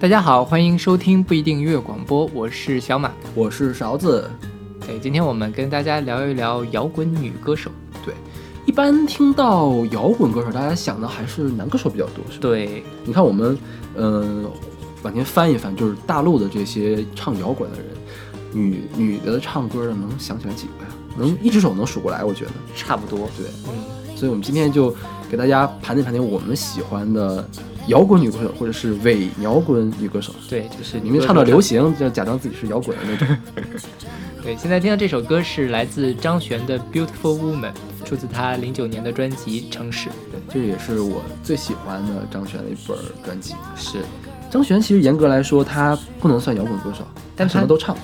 大家好，欢迎收听不一定音乐广播，我是小马，我是勺子。对，今天我们跟大家聊一聊摇滚女歌手。对，一般听到摇滚歌手，大家想的还是男歌手比较多，是吧？对，你看我们，嗯，往前翻一翻，就是大陆的这些唱摇滚的人，女女的唱歌的，能想起来几个呀？能一只手能数过来，我觉得差不多。对，嗯，所以我们今天就给大家盘点盘点我们喜欢的摇滚女歌手，或者是伪摇滚女歌手。对，就是你们唱到流行，就假装自己是摇滚的那种。对，现在听到这首歌是来自张悬的《Beautiful Woman》，出自他零九年的专辑《城市》。对，这也是我最喜欢的张悬的一本专辑。是，张悬其实严格来说，他不能算摇滚歌手，但什么都唱。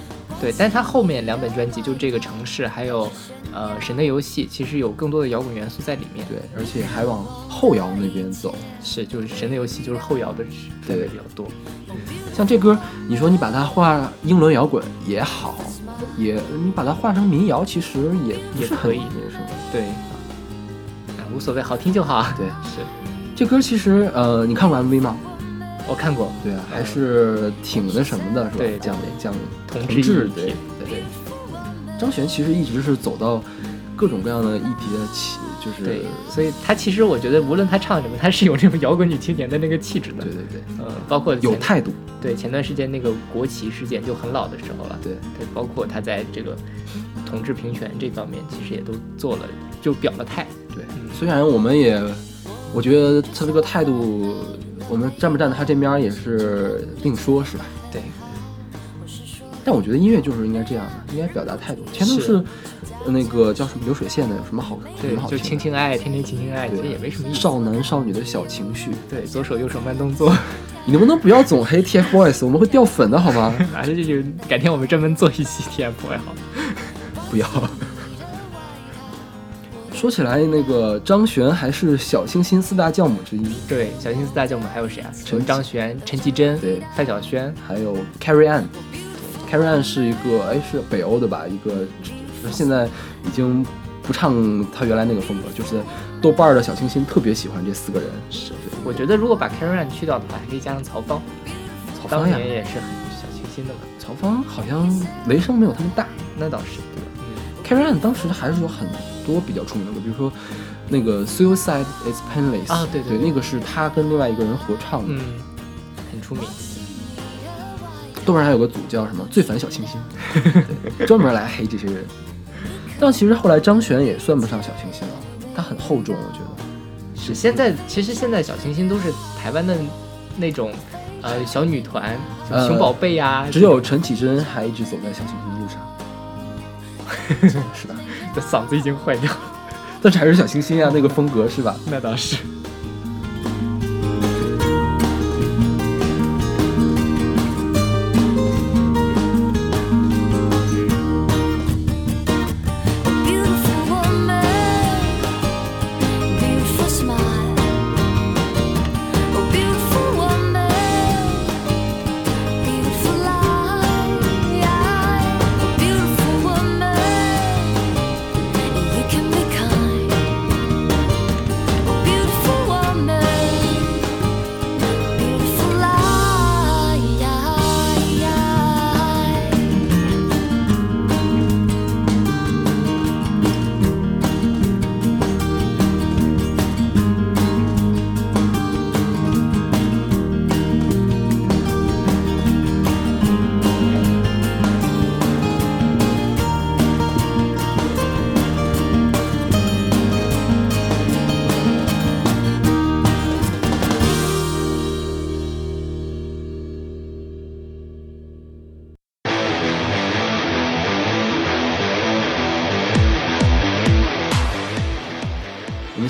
对，但是他后面两本专辑，就这个城市，还有，呃，神的游戏，其实有更多的摇滚元素在里面。对，而且还往后摇那边走。是，就是神的游戏，就是后摇的氛围比较多。像这歌，你说你把它画英伦摇滚也好，也你把它画成民谣，其实也也可以，是吧？对，无所谓，好听就好。对，是。这歌其实，呃，你看过 MV 吗？我看过，对啊，还是挺那什么的，是吧？对，讲讲同志，对对对。张悬其实一直是走到各种各样的议题的起，就是对，所以他其实我觉得，无论他唱什么，他是有这种摇滚女青年的那个气质的。对对对，嗯，包括有态度。对，前段时间那个国旗事件就很老的时候了。对对，包括他在这个同志平权这方面，其实也都做了，就表了态。对，虽然我们也，我觉得他这个态度。我们站不站在他这边也是另说，是吧？对。但我觉得音乐就是应该这样的，应该表达态度。全都是那个叫什么流水线的，有什么好？对，就情情爱爱，天天情情爱爱，其实也没什么意思。少男少女的小情绪。对，左手右手慢动作。你能不能不要总黑 TFBOYS？我们会掉粉的好吗？反正就改天我们专门做一期 TFBOYS 好。不要。说起来，那个张悬还是小清新四大教母之一。对，小清新四大教母还有谁啊？陈张悬、陈绮贞、对，范晓萱，还有 Carrie Ann。Carrie Ann 是一个，哎，是北欧的吧？一个现在已经不唱他原来那个风格，就是豆瓣的小清新特别喜欢这四个人。是，我觉得如果把 Carrie Ann 去掉的话，还可以加上曹芳。曹芳呀，也是很小清新的嘛。曹芳好像雷声没有他们大，那倒是。Ann 当时还是有很。多比较出名的歌，比如说那个 Suicide is Painless 啊，对对，那个是他跟另外一个人合唱的，嗯，很出名。豆瓣还有个组叫什么“最烦小清新”，专门来黑这些人。但其实后来张悬也算不上小清新了，他很厚重，我觉得。是现在，其实现在小清新都是台湾的那种呃小女团，熊宝贝呀。只有陈绮贞还一直走在小清新路 上。是的。这嗓子已经坏掉了，但是还是小清新啊，那个风格是吧？那倒是。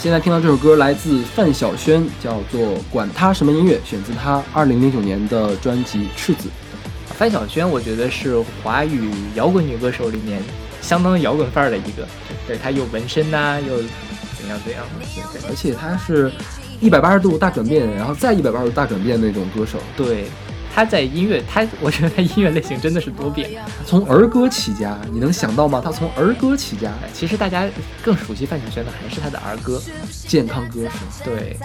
现在听到这首歌来自范晓萱，叫做《管他什么音乐》，选自她二零零九年的专辑《赤子》。范晓萱，我觉得是华语摇滚女歌手里面相当摇滚范儿的一个。对，她有纹身呐，又怎样怎样的，对，而且她是一百八十度大转变，然后再一百八十度大转变那种歌手。对。他在音乐，他我觉得他音乐类型真的是多变。从儿歌起家，你能想到吗？他从儿歌起家。其实大家更熟悉范晓萱的还是他的儿歌，健康歌是吗？对，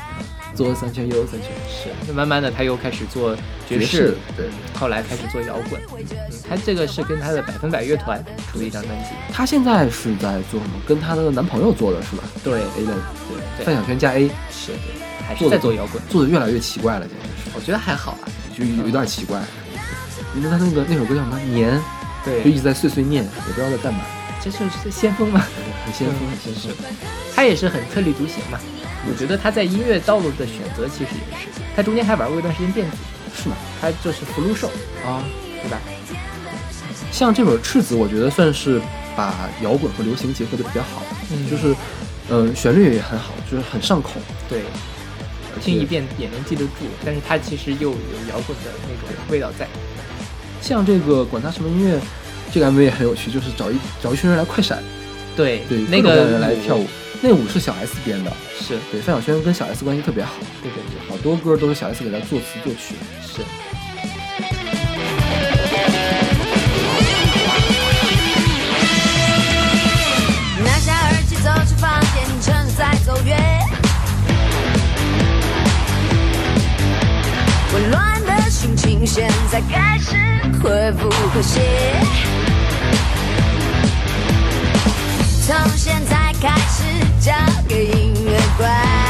左三圈右三圈，是，那慢慢的他又开始做爵爵士对嗯后来开始做摇滚。嗯，他这个是跟他的百分百乐团出的一张专辑。他现在是在做什么？跟她的男朋友做的是吧对？A 的对范晓萱加 A，是，对，还是在做摇滚。做的越来越奇怪了，简直我觉得还好啊。是，就有一段奇怪。你说他那个那首歌叫什么？年，对就一直在碎碎念，也不知道在干嘛，这就是先锋嘛。很先锋，很先锋。他也是很特立独行嘛。我觉得他在音乐道路的选择其实也是，他中间还玩过一段时间电子，是吗？他就是福禄寿，啊，对吧？像这首《赤子》，我觉得算是把摇滚和流行结合的比较好，嗯就是，嗯、旋律也很好，就是很上口，对，听一遍也能记得住，但是它其实又有摇滚的那种味道在。像这个管他什么音乐，这个 MV 也很有趣，就是找一找一群人来快闪，对对，那个人来跳舞。那舞是小 S 编的，是，对，范晓萱跟小 S 关系特别好，对对对，好多歌都是小 S 给他作词作曲。是。情现在开始会不和谐。从现在开始，交给音乐管。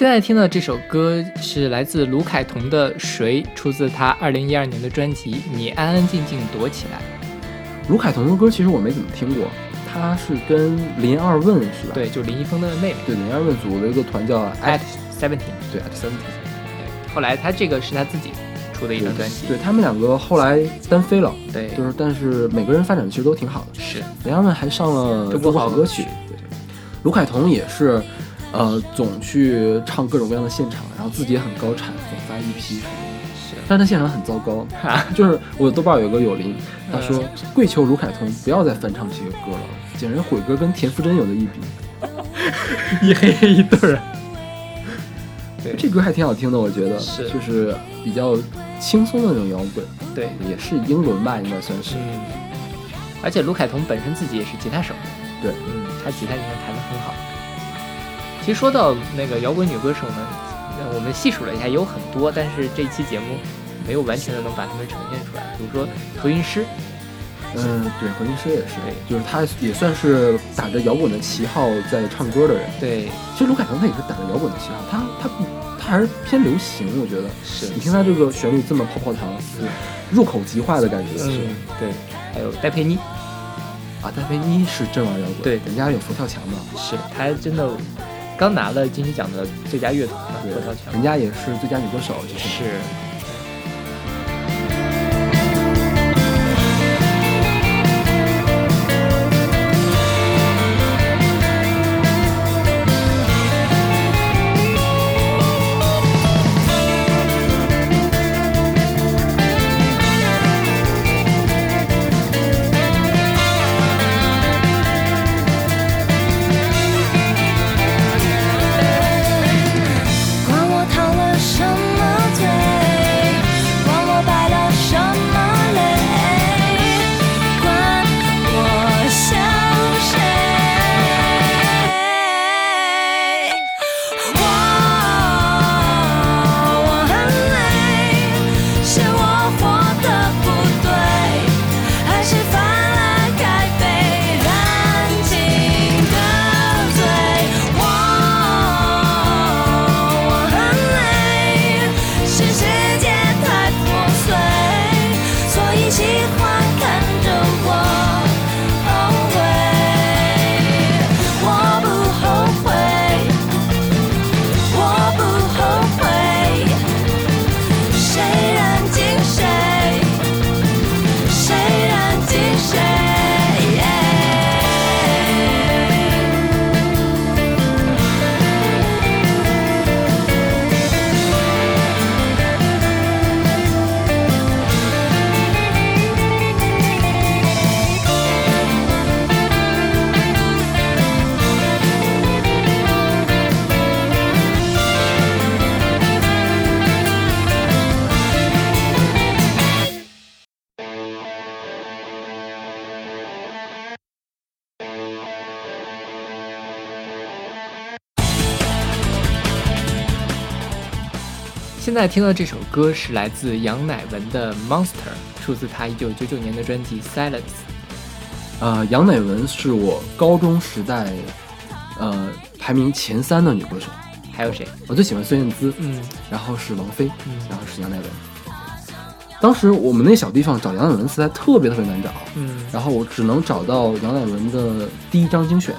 现在听到这首歌是来自卢凯彤的《谁》，出自他二零一二年的专辑《你安安静静躲起来》。卢凯彤的歌其实我没怎么听过，他是跟林二问是吧？对，就林一峰的妹妹对，林二问组了一个团叫 At Seventeen。对 At Seventeen，后来他这个是他自己出的一张专辑。对他们两个后来单飞了，对就是但是每个人发展其实都挺好的。是林二问还上了中国好好歌曲，对，卢凯彤也是，呃，总去唱各种各样的现场，然后自己也很高产，总发一批什么但是他现场很糟糕，哈，就是我豆瓣有个友邻，他说嗯跪求卢凯彤不要再翻唱这些歌了，简直毁歌跟田馥甄有的一比。一黑黑一对儿。对 这歌还挺好听的，我觉得是就是比较轻松的那种摇滚，对，也是英伦吧，应该算是。嗯，而且卢凯彤本身自己也是吉他手，对嗯，他吉他应该弹得很好。其实说到那个摇滚女歌手呢，呃我们细数了一下，有很多，但是这一期节目没有完全的能把她们呈现出来。比如说何韵诗，嗯，对，何韵诗也是对，就是她也算是打着摇滚的旗号在唱歌的人。对，其实卢凯彤她也是打着摇滚的旗号，她她不他还是偏流行，我觉得。是你听她这个旋律这么泡泡糖，入口即化的感觉。是嗯，对，还有戴佩妮，啊，戴佩妮是真玩摇滚，对人家有佛跳墙的，是她真的刚拿了金曲奖的最佳乐团嘛，人家也是最佳女歌手，就是是。在听到这首歌是来自杨乃文的《Monster》，出自他一九九九年的专辑《Silence》。呃、杨乃文是我高中时代，呃，排名前三的女歌手。还有谁？我最喜欢孙燕姿，嗯然后是王菲，嗯然后是杨乃文。当时我们那小地方找杨乃文磁带特别特别难找，嗯然后我只能找到杨乃文的第一张精选，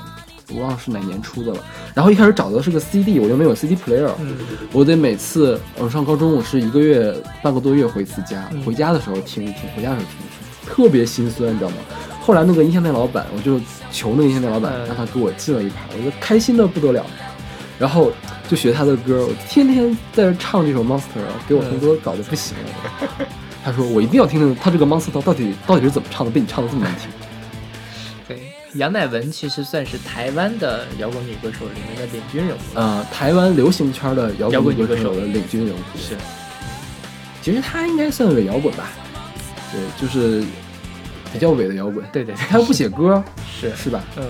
我忘了是哪年出的了。然后一开始找的是个 CD，我又没有 CD player，、嗯我得每次我上高中，我是一个月半个多月回一次家，嗯回家的时候听一听，回家的时候听一听，特别心酸，你知道吗？后来那个音像店老板，我就求那个音像店老板嗯让他给我寄了一盘，我就开心的不得了。然后就学他的歌，我天天在这唱这首 Monster，给我同桌搞得不行了。他说我一定要听听他这个 Monster 到底到底是怎么唱的，被你唱的这么难听。对，杨乃文其实算是台湾的摇滚女歌手里面的领军人物。呃，台湾流行圈的摇摇滚滚女歌手的领军人物，是，其实她应该算伪摇滚吧？对，就是比较伪的摇滚。对对对，他又不写歌，是，是吧？嗯，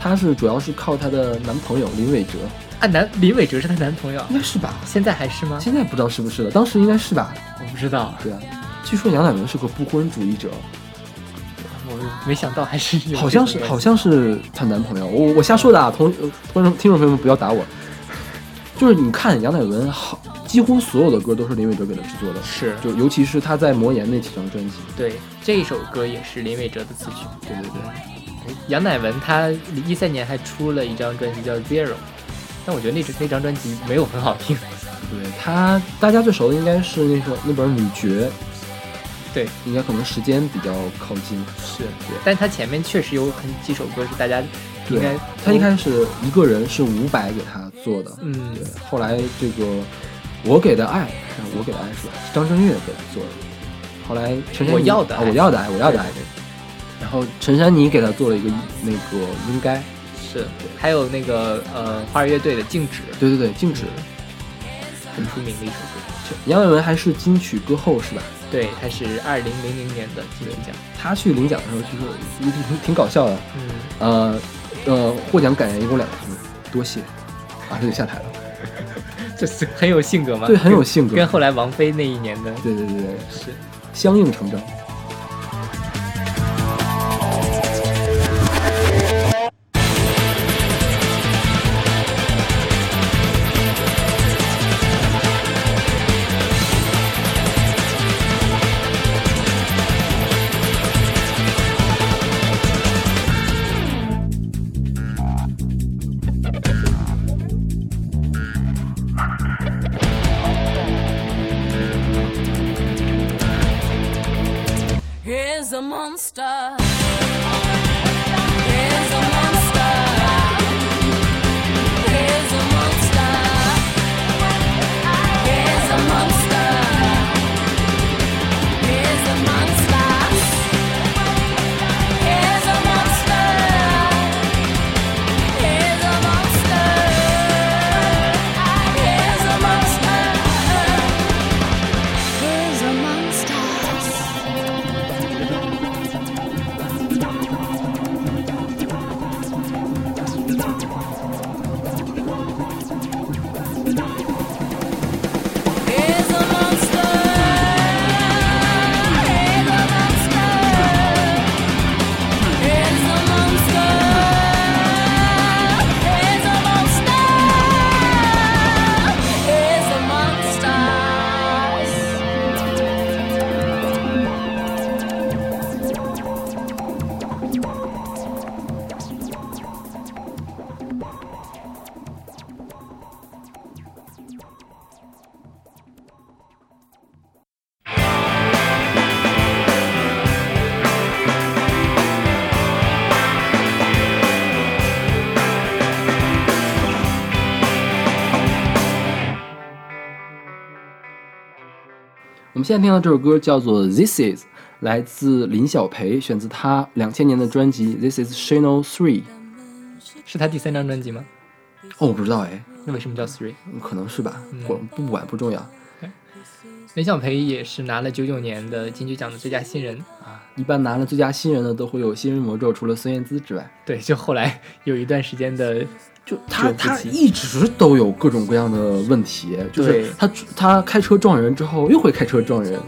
她是主要是靠她的男朋友林伟哲，啊，男林伟哲是她男朋友，应该是吧？现在还是吗？现在不知道是不是了，当时应该是吧？我不知道，对啊，据说杨乃文是个不婚主义者，我没想到还是有。好像是好像是她男朋友，我我瞎说的啊，同呃观众听众朋友们不要打我。就是你看杨乃文好，几乎所有的歌都是林伟哲给她制作的，是。就尤其是他在魔岩那几张专辑，对这一首歌也是林伟哲的词曲。对对对，杨乃文他一三年还出了一张专辑叫《Zero》，但我觉得那那张专辑没有很好听。对他大家最熟的应该是那首那本《女爵》，对，应该可能时间比较靠近。是，对但他前面确实有很几首歌是大家应该对，她一开始一个人是伍佰给他做的，嗯对，后来这个我给的爱，我给的爱是吧？张震岳给他做的。后来陈珊妮我要的我要的爱，我要的爱。对然后陈珊妮给他做了一个那个应该，是，还有那个呃花儿乐队的《静止》对对对，静止。很出名的一首歌。杨伟文还是金曲歌后是吧？对，他是二零零零年的金曲奖。他去领奖的时候，据说也挺挺挺搞笑的。嗯，呃呃，获奖感言一共两个字，多谢，马上就下台了。这是很有性格吗？对，很有性格。跟后来王菲那一年的对对对对，是。相应成正。A monster. 们现在听到这首歌叫做《This Is》，来自林小培，选自他两千年的专辑《This Is Channel Three》。是他第三张专辑吗？哦，我不知道哎，那为什么叫 Three？可能是吧嗯，不不管不重要。林小培也是拿了九九年的金曲奖的最佳新人，啊，一般拿了最佳新人的都会有新人魔咒，除了孙燕姿之外，对，就后来有一段时间的，就他他一直都有各种各样的问题，就是他他开车撞人之后又会开车撞人，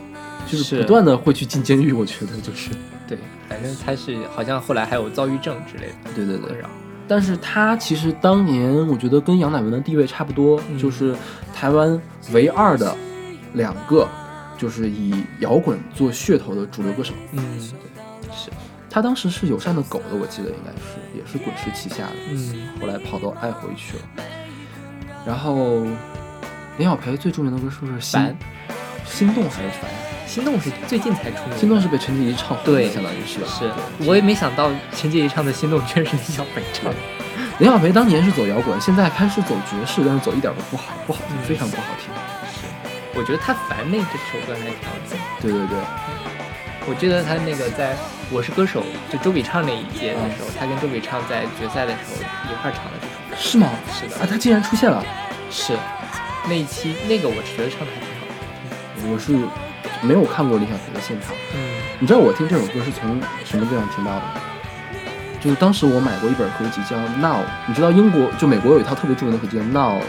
就是是不断的会去进监狱，我觉得就是，对，反正他是好像后来还有躁郁症之类的对对对。但是他其实当年我觉得跟杨乃文的地位差不多，嗯就是台湾唯二的两个就是以摇滚做噱头的主流歌手。嗯，对是，他当时是友善的狗的，我记得应该是也是滚石旗下的，嗯。后来跑到爱回去了。然后林小培最著名的歌是不是心烦。心动还是烦？心动是最近才出的，心动是被陈洁仪唱红的，相当于是吧？是，我也没想到陈洁仪唱的心动居然是林小培唱的，林小培当年是走摇滚，现在开始走爵士，但是走一点都不好，不好听，嗯非常不好听。我觉得他烦那这首歌还挺好听。对对对，我记得他那个在《我是歌手》就周笔畅那一届的时嗯候，他跟周笔畅在决赛的时候一块儿唱的这首歌。是吗？是的啊，他竟然出现了，是，那一期那个我是觉得唱的还挺好的。我是没有看过李小培的现场。嗯你知道我听这首歌是从什么地方听到的吗？就是当时我买过一本合集叫《Now》，你知道英国就美国有一套特别著名的合集叫《Now》，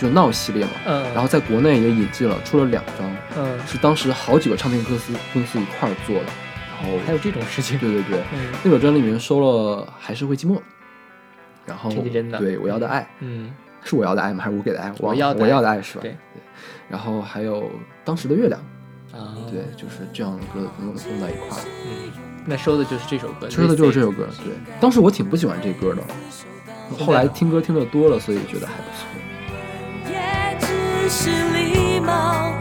就《Now》系列嘛。嗯，然后在国内也引进了，出了两张，嗯，是当时好几个唱片公司公司一块儿做的。然后还有这种事情。对对对，嗯那本专辑里面收了《还是会寂寞》，然后对我要的爱嗯是我要的爱吗？还是我给的爱？我要的我要爱的爱是吧？对。然后还有当时的月亮，啊，对，就是这样的歌弄弄在一块儿。嗯，那收的就是这首歌，收的就是这首歌。对，当时我挺不喜欢这歌的，后来听歌听的多了，所以觉得还不错。是礼貌，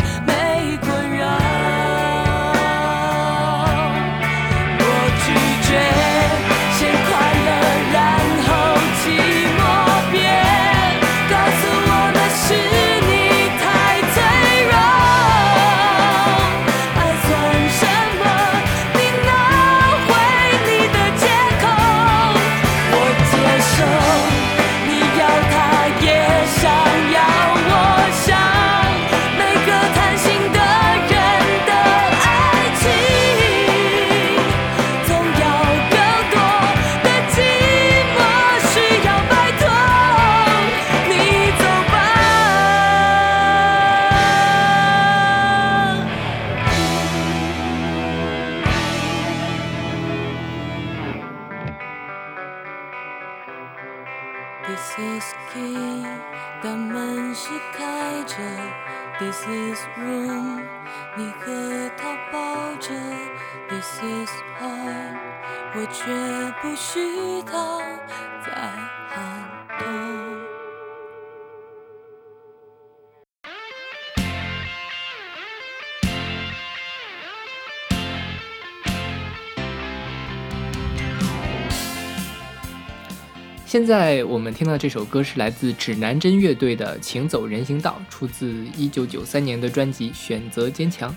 现在我们听到这首歌是来自指南针乐队的《请走人行道》，出自一九九三年的专辑《选择坚强》。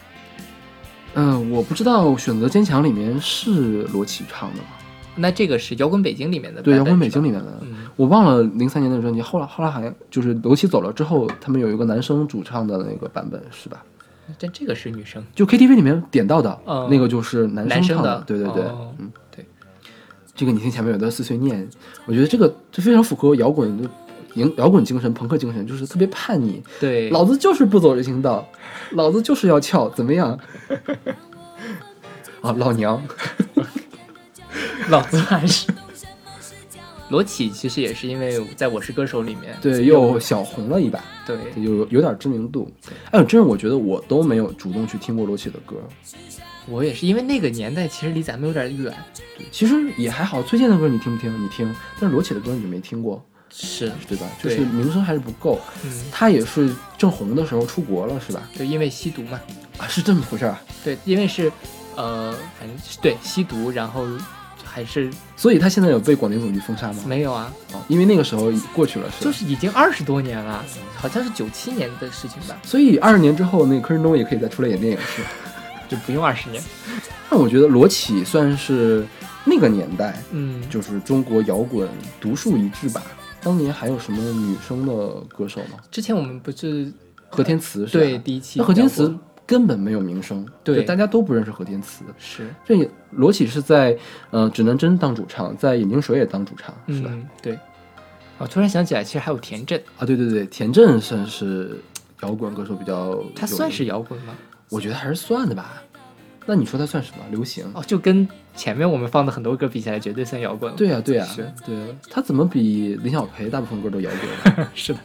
嗯，我不知道《选择坚强》里面是罗琦唱的吗？那这个是摇滚北京里面的，对，摇滚北京里面的，嗯我忘了零三年的专辑。后来后来好像就是罗琦走了之后，他们有一个男生主唱的那个版本，是吧？但这个是女生，就 KTV 里面点到的、嗯那个就是男男生唱的对对对，哦嗯，对。这个你听前面有段碎碎念，我觉得这个这非常符合摇滚的摇摇滚精神、朋克精神，就是特别叛逆。对，老子就是不走人行道，老子就是要翘，怎么样？啊，老娘，老子还是。罗琦其实也是因为在我是歌手里面，对，又小红了一把，对，有有点知名度。哎，真是我觉得我都没有主动去听过罗琦的歌，我也是因为那个年代其实离咱们有点远，对其实也还好。崔健的歌你听不听？你听，但是罗琦的歌你就没听过，是，对吧？就是名声还是不够。嗯，他也是正红的时候出国了，是吧？就，因为吸毒嘛，啊，是这么回事儿啊。对，因为是，呃，反正是对吸毒，然后还是所以他现在有被广电总局封杀吗？没有啊，哦，因为那个时候已过去了，是？就是已经二十多年了，好像是九七年的事情吧，所以二十年之后，那个柯震东也可以再出来演电影，是吧？就不用二十年。那我觉得罗启算是那个年代，嗯，就是中国摇滚独树一帜吧。当年还有什么女生的歌手吗？之前我们不是何天慈是吧？对第一期那何天慈根本没有名声，对大家都不认识何天慈。是，这罗启是在呃指南针当主唱，在眼镜蛇也当主唱，是吧？嗯，对。我突然想起来，其实还有田震，啊，对对对，田震算是摇滚歌手比较，他算是，摇滚吗？我觉得还是算的吧。那你说它算什么？流行？哦，就跟前面我们放的很多歌比起来，绝对算摇滚了。对呀、对呀、是对啊，他怎么比林小培大部分歌都摇滚？是的。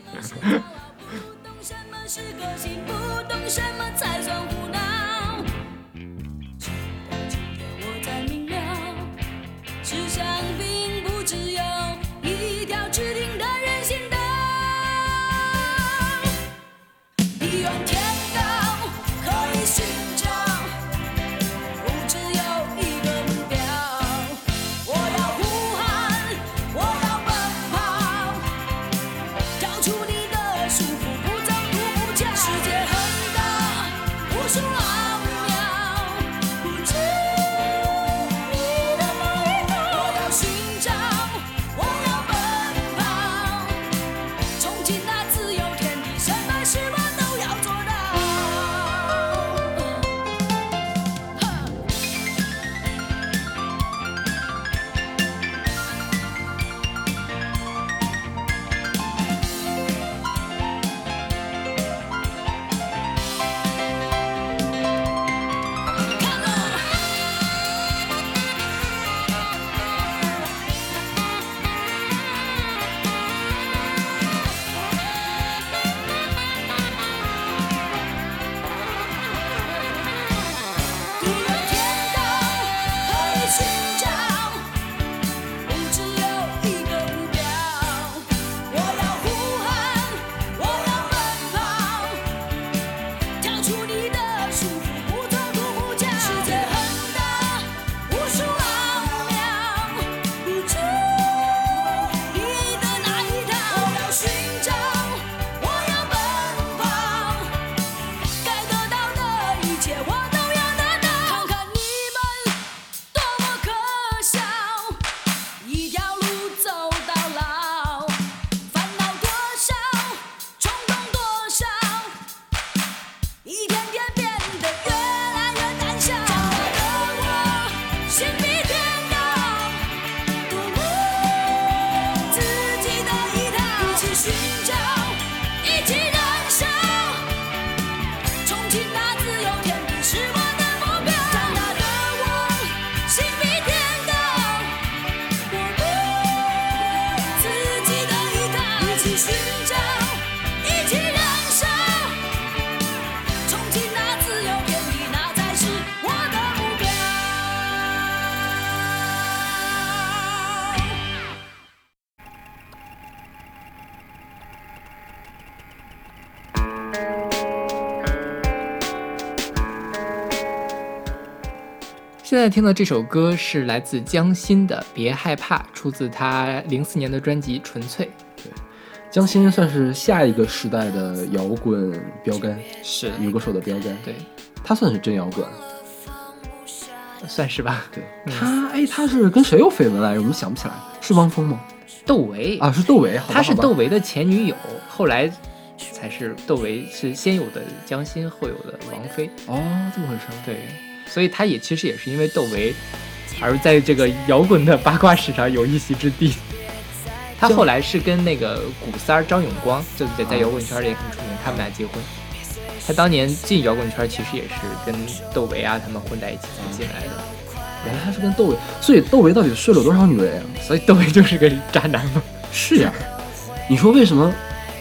在听的这首歌是来自江心的《别害怕》，出自他零四年的专辑《纯粹对江心算是下一个时代的摇滚标杆，》。是女歌手的标杆。对，她算是真摇滚。算是吧。对嗯她，哎，她是跟谁有绯闻来着？我们想不起来，是汪峰吗？窦唯啊，是窦唯。好吧她是窦唯的前女友，后来才是窦唯是先有的江心，后有的王菲。哦，这么回事。对，所以他也其实也是因为窦唯，而在这个摇滚的八卦史上有一席之地。他后来是跟那个古三儿张永光，就在在摇滚圈里也很出名，他们俩结婚。他当年进摇滚圈其实也是跟窦唯啊他们混在一起才进来的，原来他是跟窦唯，所以窦唯到底睡了多少女人啊？所以窦唯就是个渣男吗。是呀，你说为什么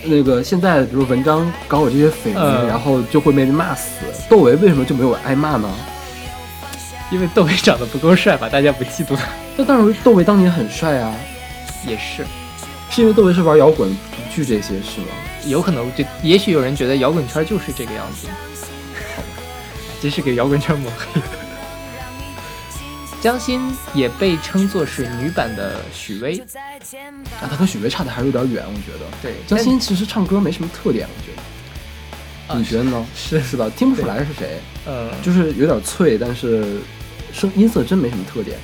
那个现在比如文章搞我这些绯闻，嗯然后就会被骂死？窦唯为什么就没有挨骂呢？因为窦唯长得不够帅吧，大家不嫉妒他。那当然，窦唯当年很帅啊，也是，是因为窦唯是玩摇滚不惧这些是吗？有可能就也许有人觉得摇滚圈就是这个样子，好吧这是给摇滚圈抹黑。江心也被称作是女版的许巍，啊，他跟许巍差的还是有点远，我觉得。对江心其实唱歌没什么特点，我觉得。啊你觉得呢？是是吧？听不出来是谁，呃，就是有点脆，但是声音色真没什么特点。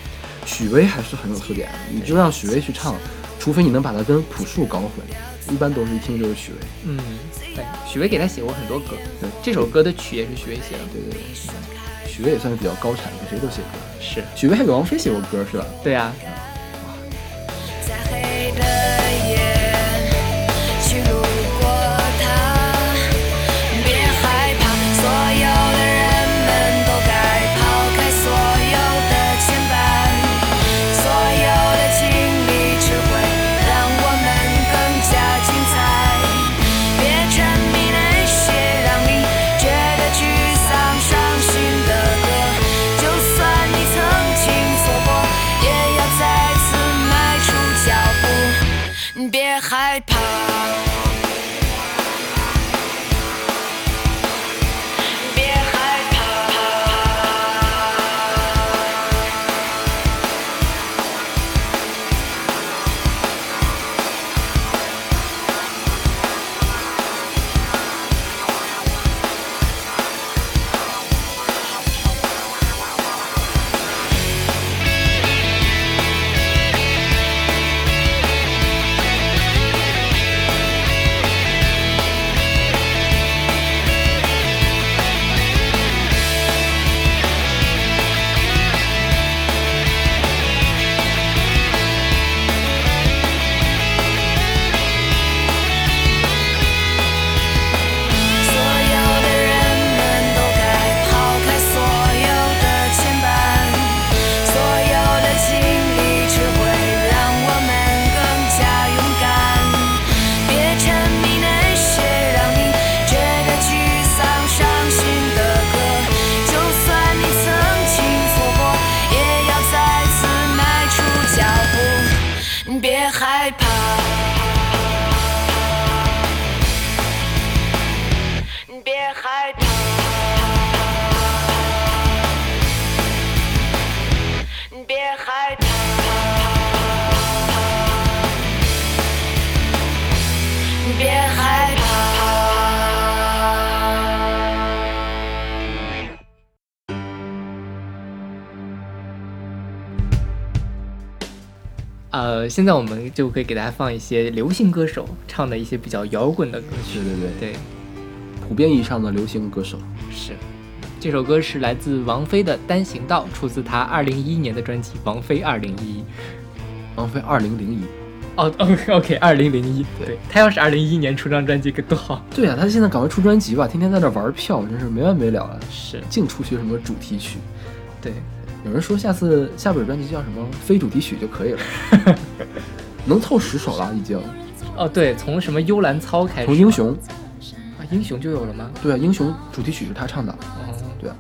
许巍还是很有特点，你就让许巍去唱，除非你能把他跟朴树搞混。一般都是一听就是许巍。嗯，对，许巍给他写过很多歌，对这首歌的曲也是许巍写的。对对对，许巍也算是比较高产，给谁都写歌。是，许巍还给王菲写过歌是吧？对啊，在呃，现在我们就可以给大家放一些流行歌手唱的一些比较摇滚的歌曲。对对对，对，普遍意义上的流行歌手。是。这首歌是来自王菲的《单行道》，出自她二零一一年的专辑《王菲二零一》。王菲二零零一。哦，OK OK，二零零一。对，她要是二零一一年出张专辑该多好。对呀、啊，他现在赶快出专辑吧，天天在那玩票，真是没完没了啊！是，净出些什么主题曲。对，有人说下次下本专辑叫什么非主题曲就可以了，能凑十首了已经。哦，对，从什么幽兰操开始？从英雄啊，英雄就有了吗？对啊，英雄主题曲是他唱的。哦，对啊。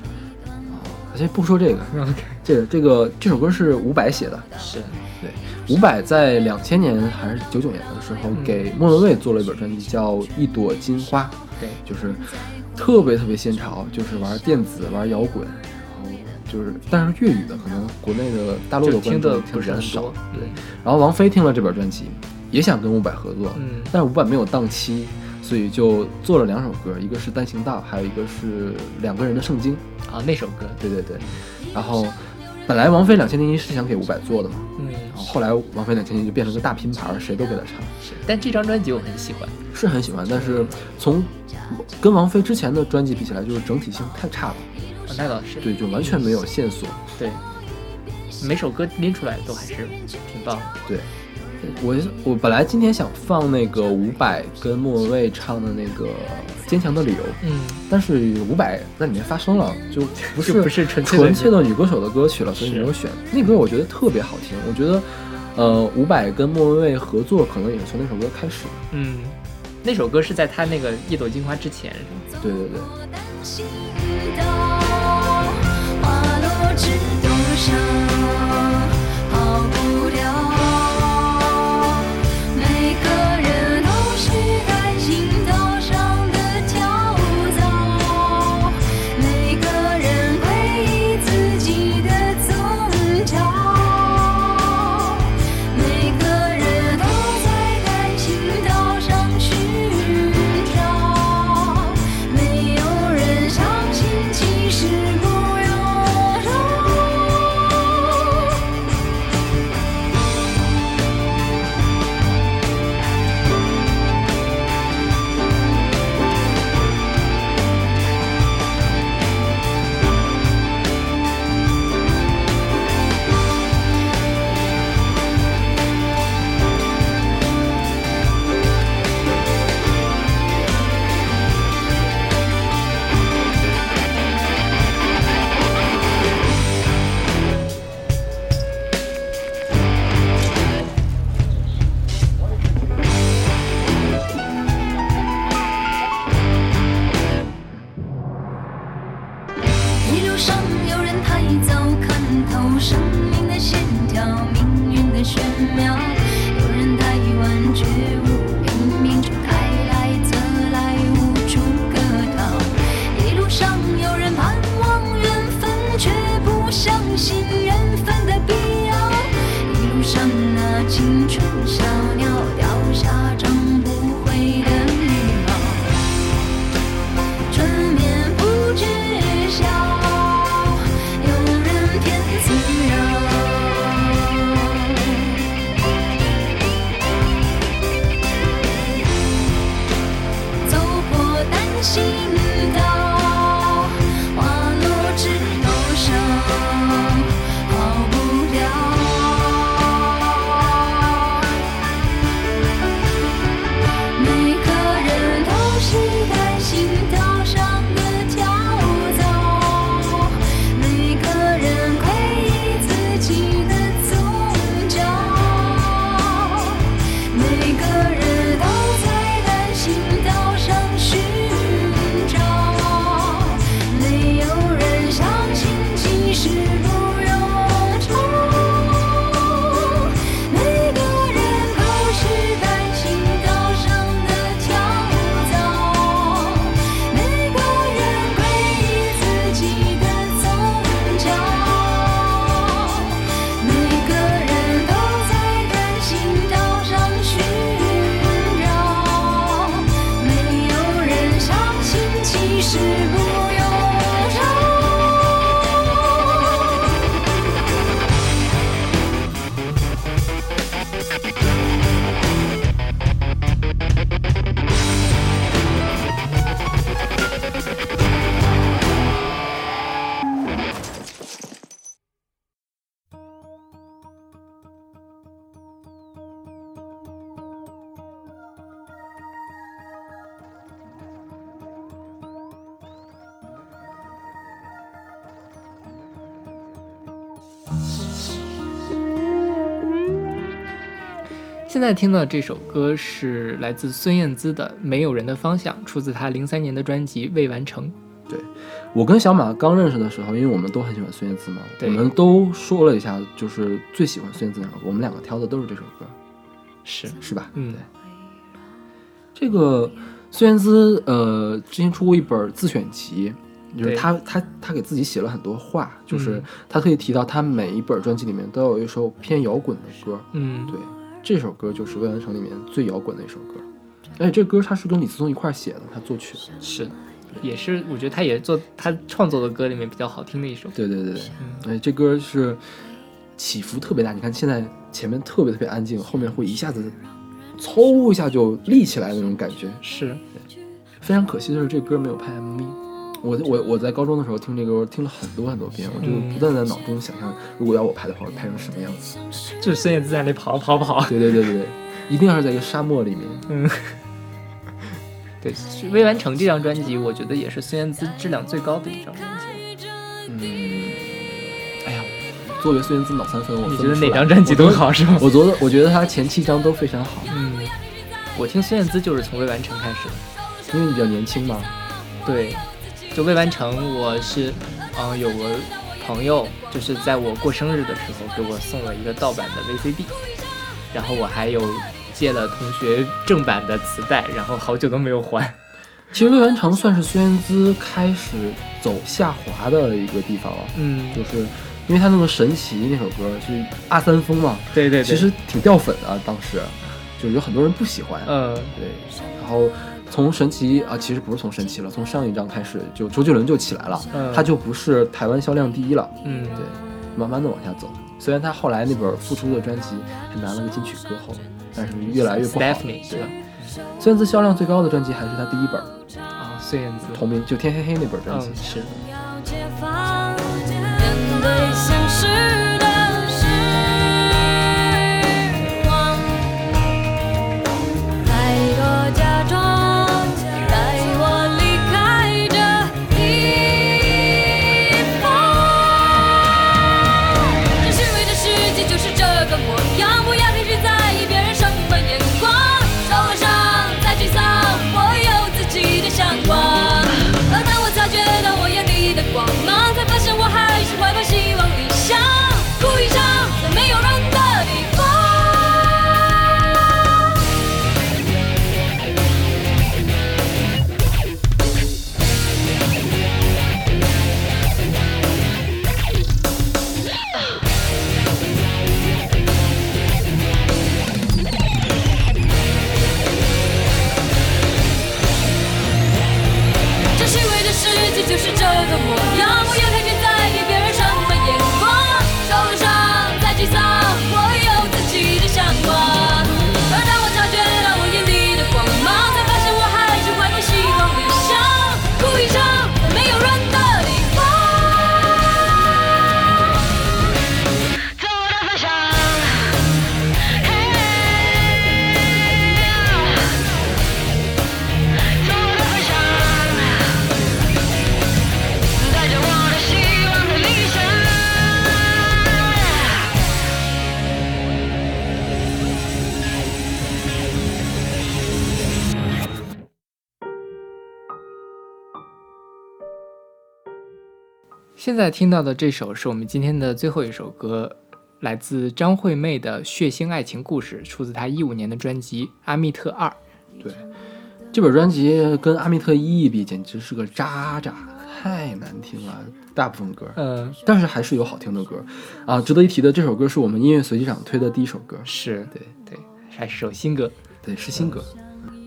啊先不说这个 这个这个这首歌是伍佰写的，是对。伍佰在两千年还是九九年的时候，嗯给莫文蔚做了一本专辑，叫《一朵金花》，对，就是特别特别新潮，就是玩电子、玩摇滚，就是但是粤语的可能国内的大陆的观众听比较少，对。然后王菲听了这本专辑，也想跟伍佰合作，嗯，但是伍佰没有档期，所以就做了两首歌，一个是《单行道》，还有一个是两个人的圣经。啊，那首歌，对对对。然后本来王菲两千零一是想给伍佰做的嘛，嗯，然后后来王菲两千零一就变成个大拼盘，谁都给他唱。是，但这张专辑我很喜欢，是很喜欢，但是从跟王菲之前的专辑比起来，就是整体性太差了。哦、那倒是。对，就完全没有线索。对，每首歌拎出来都还是挺棒的。对。我我本来今天想放那个伍佰跟莫文蔚唱的那个《坚强的理由》，嗯，但是伍佰在里面发声了，就 不是不是纯纯粹的女歌手的歌曲了，所以没有选。那歌我觉得特别好听，我觉得，呃，伍佰跟莫文蔚合作可能也是从那首歌开始。嗯，那首歌是在他那个《一朵金花》之前，是吗？对对对。知多少，太早看透生命的线条，命运的玄妙。有人太晚觉悟。其在听到这首歌是来自孙燕姿的《没有人的方向》，出自她零三年的专辑《未完成》。对我跟小马刚认识的时候，因为我们都很喜欢孙燕姿嘛，我们都说了一下，就是最喜欢孙燕姿哪首歌，我们两个挑的都是这首歌，是，是吧？嗯，这个孙燕姿，呃，之前出过一本自选集，就是对。她她她给自己写了很多话，就是嗯。她特意提到她每一本专辑里面都有一首偏摇滚的歌，嗯，对，这首歌就是《未完成》里面最摇滚的一首歌，而且这歌他是跟李思松一块儿写的，他作曲的。是，也是，我觉得他也做他创作的歌里面比较好听的一首。对对对对，嗯，哎，这歌是起伏特别大。你看现在前面特别特别安静，后面会一下子嗖一下就立起来那种感觉。是，非常可惜的是，这歌没有拍 MV。我我我在高中的时候听这歌，听了很多很多遍，我就嗯不断在脑中想象，如果要我拍的话，会拍成什么样子。就是孙燕姿在那里跑跑跑。对对对对对，一定要是在一个沙漠里面。嗯，对，未完成这张专辑，我觉得也是孙燕姿质量最高的一张专辑。嗯，哎呀，作为孙燕姿脑残粉，我你觉得哪张专辑都好是吗？我觉得我觉得她前七张都非常好，嗯，我听孙燕姿就是从未完成开始的。因为你比较年轻嘛。对，就未完成，我是，嗯、有个朋友就是在我过生日的时候给我送了一个盗版的 VCD，然后我还有借了同学正版的磁带，然后好久都没有还。其实未完成算是孙燕姿开始走下滑的一个地方了，嗯，就是因为她那个神奇那首歌是阿三风嘛，对对对，其实挺掉粉的、当时就有很多人不喜欢，嗯，对，然后从神奇啊，其实不是从神奇了，从上一张开始就周杰伦就起来了，嗯他就不是台湾销量第一了，嗯，对，慢慢的往下走。虽然他后来那本复出的专辑是拿了个金曲歌后，但是越来越不好。Stephanie 对吧？孙燕姿销量最高的专辑还是他第一本啊，孙燕姿，同名就天黑黑那本专辑。嗯，是，现在听到的这首是我们今天的最后一首歌，来自张惠妹的《血腥爱情故事》，出自她一五年的专辑《阿密特二》。对，这本专辑跟阿密特一一比，简直是个渣渣，太难听了，大部分歌。嗯，但是还是有好听的歌啊！值得一提的，这首歌是我们音乐随机场推的第一首歌，是对对，还是首新歌。对，是新歌。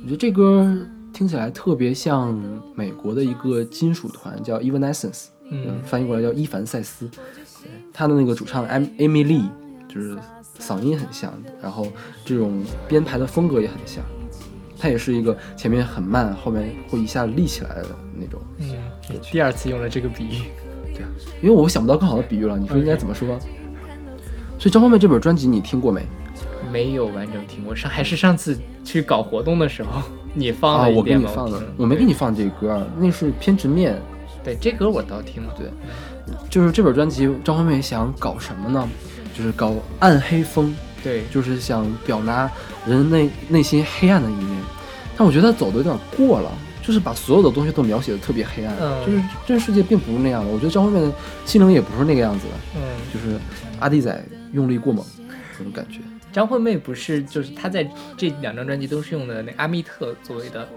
我觉得这歌听起来特别像美国的一个金属团，叫 Evanescence，嗯翻译过来叫伊凡塞斯。对，他的那个主唱 Am Amy Lee 就是嗓音很像，然后这种编排的风格也很像。他也是一个前面很慢，后面会一下立起来的那种。嗯，第二次用了这个比喻。对啊，因为我想不到更好的比喻了，你说应该怎么说？所以张惠妹这本专辑你听过没？没有完整听过，上还是上次去搞活动的时候你放啊，我给了一遍吗？你放的，我没给你放这歌，那是偏执面。对这歌我倒听了，对，就是这本专辑，张惠妹想搞什么呢？就是搞暗黑风，对，就是想表达人内内心黑暗的一面。但我觉得她走的有点过了，就是把所有的东西都描写的特别黑暗，嗯就是这个世界并不是那样的。我觉得张惠妹的心灵也不是那个样子的，嗯，就是阿弟仔用力过猛这种感觉。张惠妹不是就是她在这两张专辑都是用的那阿密特作为的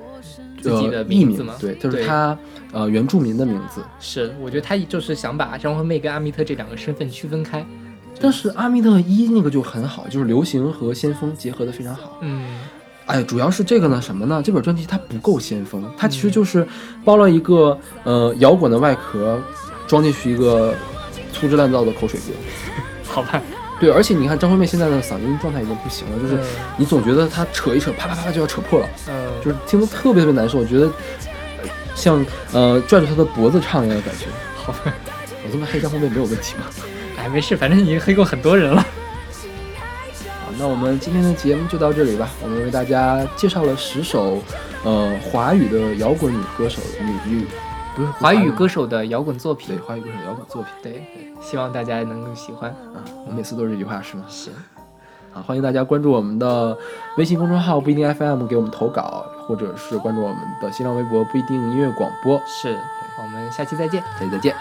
自己的名字嘛？对，就是他呃原住民的名字。是，我觉得他就是想把张惠妹跟阿密特这两个身份区分开。但是阿密特一那个就很好，就是流行和先锋结合的非常好。嗯哎，主要是这个呢，什么呢？这本专辑它不够先锋，它其实就是包了一个呃摇滚的外壳，装进去一个粗制滥造的口水歌。好吧，对，而且你看张惠妹现在的嗓音状态已经不行了，就是嗯你总觉得她扯一扯，啪啪啪就要扯破了，嗯，就是听得特别特别难受，我觉得呃像呃拽着她的脖子唱一样的感觉。好吧，我这么黑张惠妹没有问题吗？哎，没事，反正已经黑过很多人了。好，那我们今天的节目就到这里吧。我们为大家介绍了十首呃华语的摇滚女歌手女女，不是华语歌手的摇滚作品对，华语歌手摇滚作品对，希望大家能够喜欢。啊，我每次都是这句话是吗？是，啊，欢迎大家关注我们的微信公众号不一定 FM 给我们投稿，或者是关注我们的新浪微博不一定音乐广播。是，我们下期再见。下期再见。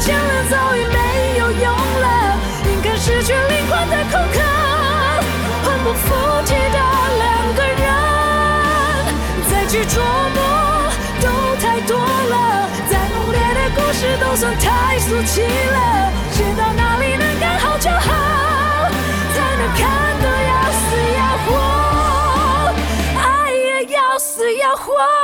心柔的牵连早已没有用了，应该失去灵魂的空壳，魂不附体的两个人。再去琢磨都太多了，再浓烈的故事都算太俗气了，写到哪里能刚好就好，才能看得要死要活。爱也要死要活。